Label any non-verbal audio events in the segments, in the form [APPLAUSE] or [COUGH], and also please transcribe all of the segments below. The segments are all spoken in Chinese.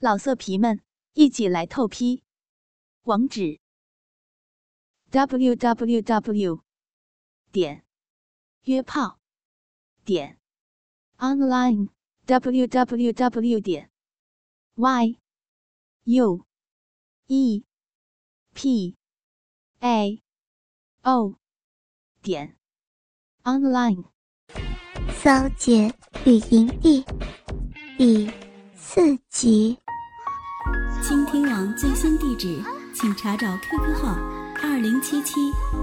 老色皮们，一起来透批！网址：w w w 点约炮点 online w w w 点 y u e p a o 点 online。骚姐与营地第四集。倾听网最新地址，请查找 QQ 号二零七七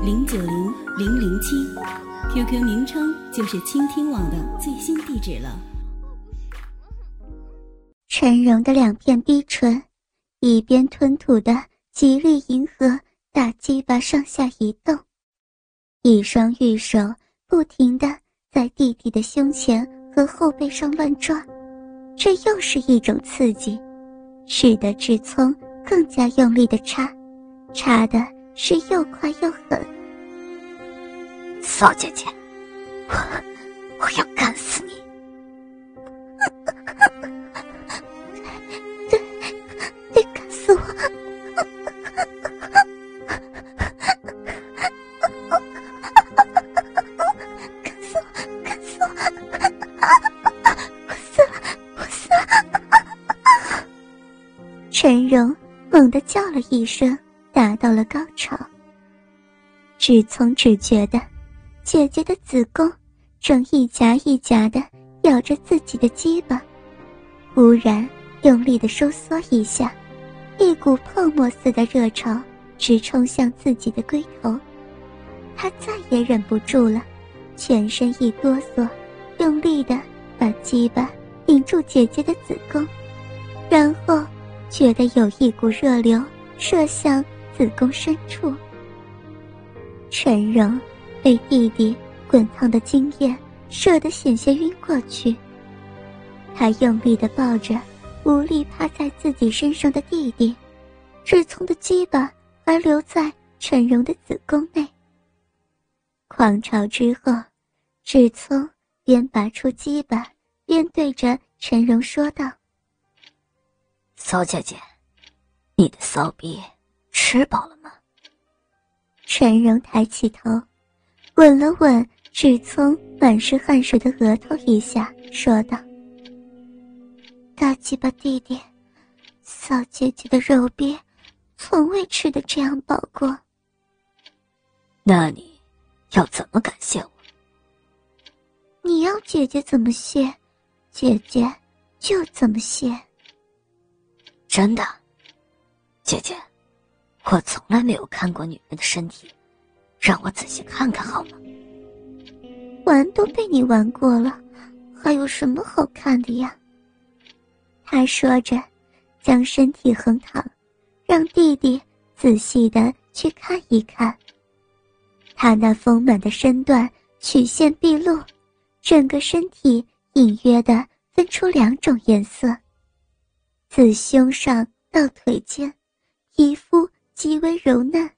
零九零零零七，QQ 名称就是倾听网的最新地址了。陈荣的两片逼唇，一边吞吐的极力迎合大鸡巴上下移动，一双玉手不停的在弟弟的胸前和后背上乱抓，这又是一种刺激，使得志聪更加用力的插，插的是又快又狠。骚姐姐，我我要干死你！声，达到了高潮。志聪只觉得姐姐的子宫正一夹一夹的咬着自己的鸡巴，忽然用力的收缩一下，一股泡沫似的热潮直冲向自己的龟头。他再也忍不住了，全身一哆嗦，用力的把鸡巴顶住姐姐的子宫，然后觉得有一股热流射向子宫深处。陈荣被弟弟滚烫的精液射得险些晕过去，他用力的抱着无力趴在自己身上的弟弟，志聪的鸡巴还留在陈荣的子宫内。狂潮之后，志聪边拔出鸡巴，边对着陈荣说道：“骚姐姐，你的骚逼吃饱了吗？”陈荣抬起头，吻了吻志聪满是汗水的额头一下，说道：“大鸡巴弟弟，骚姐姐的肉逼，从未吃的这样饱过。那你？”要怎么感谢我？你要姐姐怎么谢，姐姐就怎么谢。真的，姐姐，我从来没有看过女人的身体，让我仔细看看好吗？玩都被你玩过了，还有什么好看的呀？他说着，将身体横躺，让弟弟仔细的去看一看。他那丰满的身段曲线毕露，整个身体隐约的分出两种颜色。自胸上到腿间，皮肤极为柔嫩，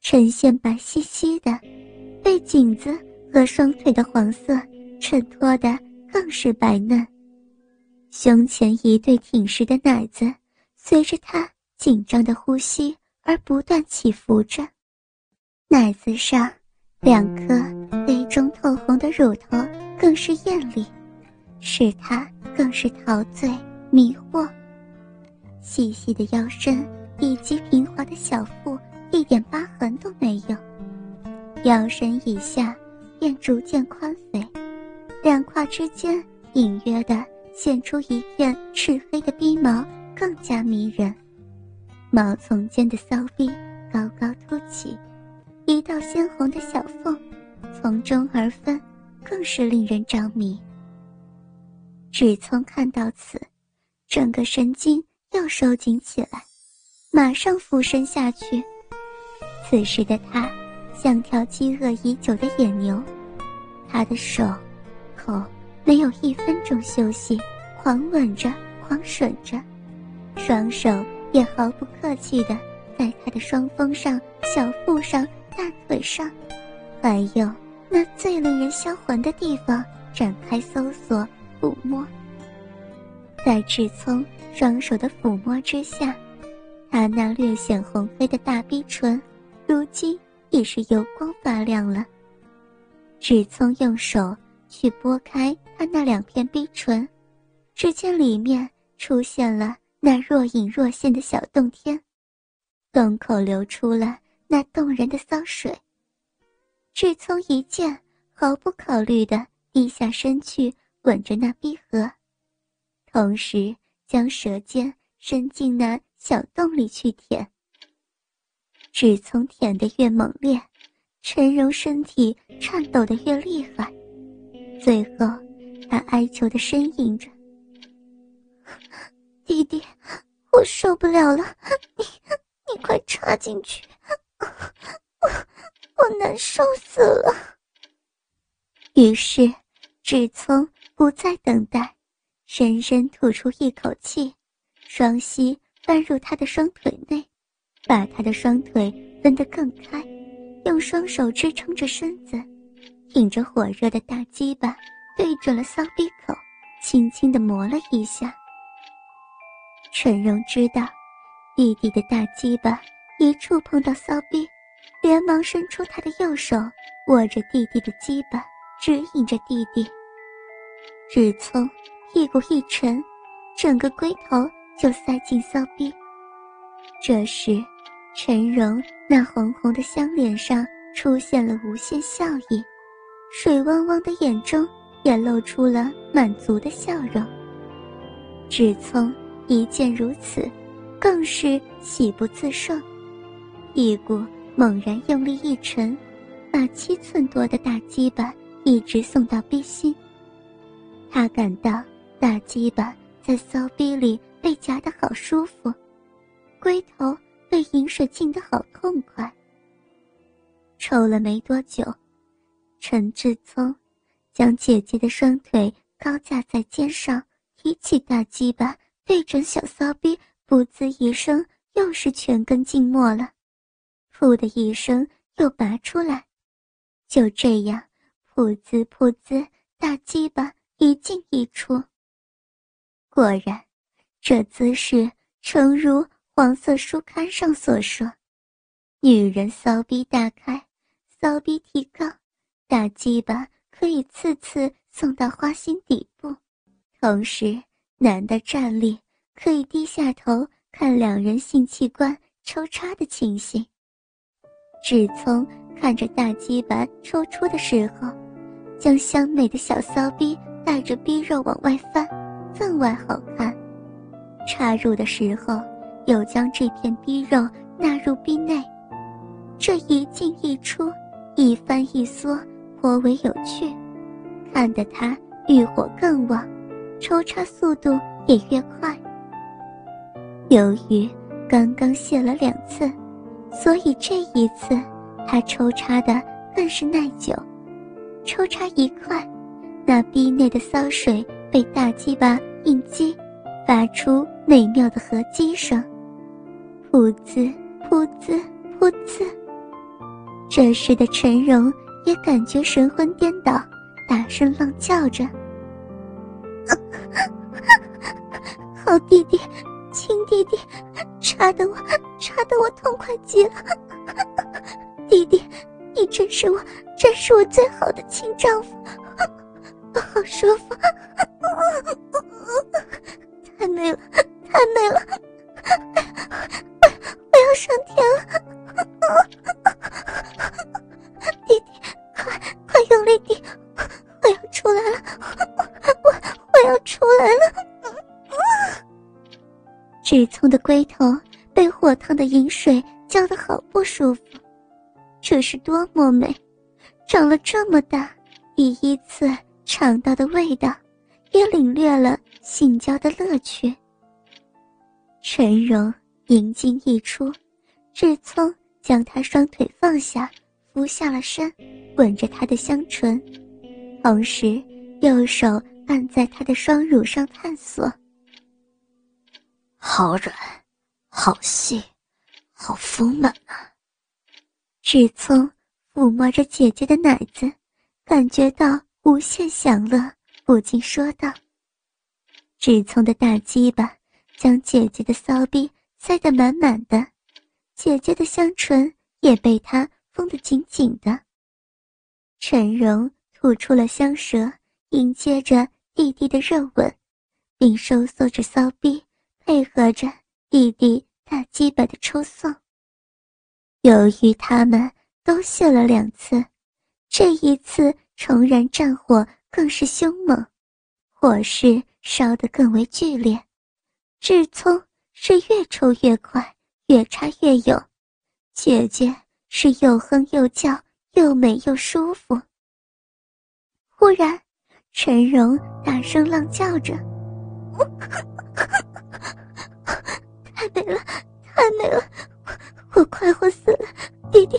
呈现白皙皙的，被颈子和双腿的黄色衬托的更是白嫩。胸前一对挺实的奶子，随着他紧张的呼吸而不断起伏着，奶子上。两颗杯中透红的乳头更是艳丽，使他更是陶醉迷惑。细细的腰身以及平滑的小腹，一点疤痕都没有。腰身以下便逐渐宽肥，两胯之间隐约的现出一片赤黑的逼毛，更加迷人。毛丛间的骚逼高高凸起。一道鲜红的小缝，从中而分，更是令人着迷。志聪看到此，整个神经又收紧起来，马上俯身下去。此时的他，像条饥饿已久的野牛，他的手、口没有一分钟休息，狂吻着，狂吮着，双手也毫不客气的在他的双峰上、小腹上。大腿上，还有那最令人销魂的地方，展开搜索、抚摸。在志聪双手的抚摸之下，他那略显红黑的大逼唇，如今已是油光发亮了。志聪用手去拨开他那两片逼唇，只见里面出现了那若隐若现的小洞天，洞口流出了那动人的骚水。志聪一见，毫不考虑的低下身去吻着那逼核。同时，将舌尖伸进那小洞里去舔。只从舔得越猛烈，陈荣身体颤抖得越厉害。最后，他哀求的呻吟着：“弟弟，我受不了了，你你快插进去，我我难受死了。”于是，只从不再等待。深深吐出一口气，双膝翻入他的双腿内，把他的双腿分得更开，用双手支撑着身子，挺着火热的大鸡巴，对准了骚逼口，轻轻地磨了一下。陈荣知道弟弟的大鸡巴一触碰到骚逼，连忙伸出他的右手握着弟弟的鸡巴，指引着弟弟。只从。屁股一沉，整个龟头就塞进骚逼。这时，陈荣那红红的香脸上出现了无限笑意，水汪汪的眼中也露出了满足的笑容。志聪一见如此，更是喜不自胜，屁股猛然用力一沉，把七寸多的大鸡巴一直送到逼心。他感到。大鸡巴在骚逼里被夹得好舒服，龟头被饮水浸得好痛快。抽了没多久，陈志聪将姐姐的双腿高架在肩上，提起大鸡巴对准小骚逼，噗呲一声，又是全根浸没了，噗的一声又拔出来，就这样，噗呲噗呲，大鸡巴一进一出。果然，这姿势诚如黄色书刊上所说：女人骚逼大开，骚逼提高，大鸡巴可以次次送到花心底部。同时，男的站立可以低下头看两人性器官抽插的情形。志聪看着大鸡巴抽出的时候，将香美的小骚逼带着逼肉往外翻。分外好看，插入的时候又将这片逼肉纳入逼内，这一进一出，一翻一缩，颇为有趣，看得他欲火更旺，抽插速度也越快。由于刚刚泄了两次，所以这一次他抽插的更是耐久，抽插一快，那逼内的骚水。被大鸡巴硬击，发出美妙的合击声，噗呲噗呲噗呲。这时的陈荣也感觉神魂颠倒，大声浪叫着：“好弟弟，亲弟弟，插得我，插得我痛快极了！弟弟，你真是我，真是我最好的亲丈夫，好舒服。[LAUGHS] ”太美了，太美了！我要上天了！弟弟，快快用力点！我要出来了！我我要出来了！志聪的龟头被火烫的饮水浇得好不舒服，这是多么美！长了这么大，第一次尝到的味道。也领略了性交的乐趣。陈荣银睛一出，志聪将他双腿放下，俯下了身，吻着他的香唇，同时右手按在他的双乳上探索。好软，好细，好丰满啊！志聪抚摸着姐姐的奶子，感觉到无限享乐。不禁说道：“志聪的大鸡巴将姐姐的骚逼塞得满满的，姐姐的香唇也被他封得紧紧的。陈荣吐出了香舌，迎接着弟弟的热吻，并收缩着骚逼，配合着弟弟大鸡巴的抽送。由于他们都泄了两次，这一次重燃战火更是凶猛，火势烧得更为剧烈。志聪是越抽越快，越插越勇，姐姐是又哼又叫，又美又舒服。忽然，陈荣大声浪叫着：“ [LAUGHS] 太美了，太美了！”我我快活死了，弟弟，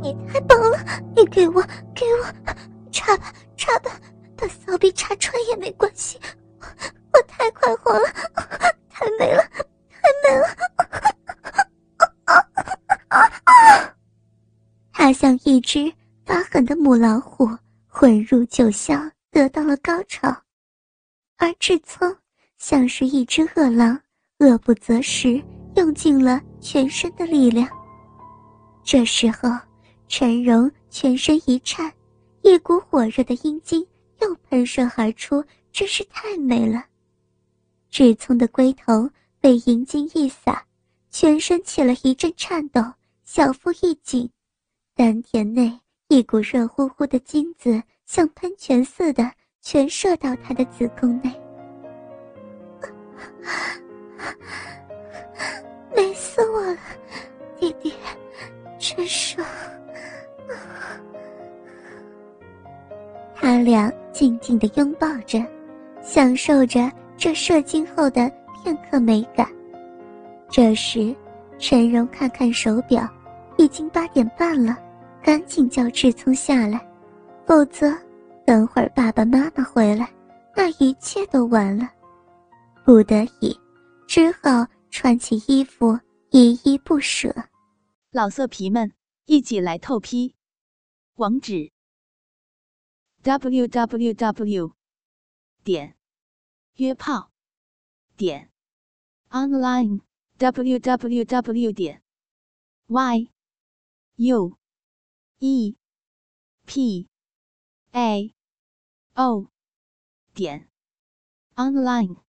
你太棒了！你给我，给我，插吧，插吧，把骚逼插穿也没关系。我太快活了，像一只发狠的母老虎，混入九霄，得到了高潮；而志聪像是一只饿狼，饿不择食，用尽了全身的力量。这时候，陈荣全身一颤，一股火热的阴茎又喷射而出，真是太美了。志聪的龟头被阴茎一撒，全身起了一阵颤抖，小腹一紧，丹田内一股热乎乎的精子像喷泉似的全射到他的子宫内，美死我了，弟弟。真爽！他俩静静的拥抱着，享受着这射精后的片刻美感。这时，陈荣看看手表，已经八点半了，赶紧叫志聪下来，否则等会儿爸爸妈妈回来，那一切都完了。不得已，只好穿起衣服，依依不舍。老色皮们，一起来透批！网址：w w w 点约炮点 online w w w 点 y u e p a o 点 online。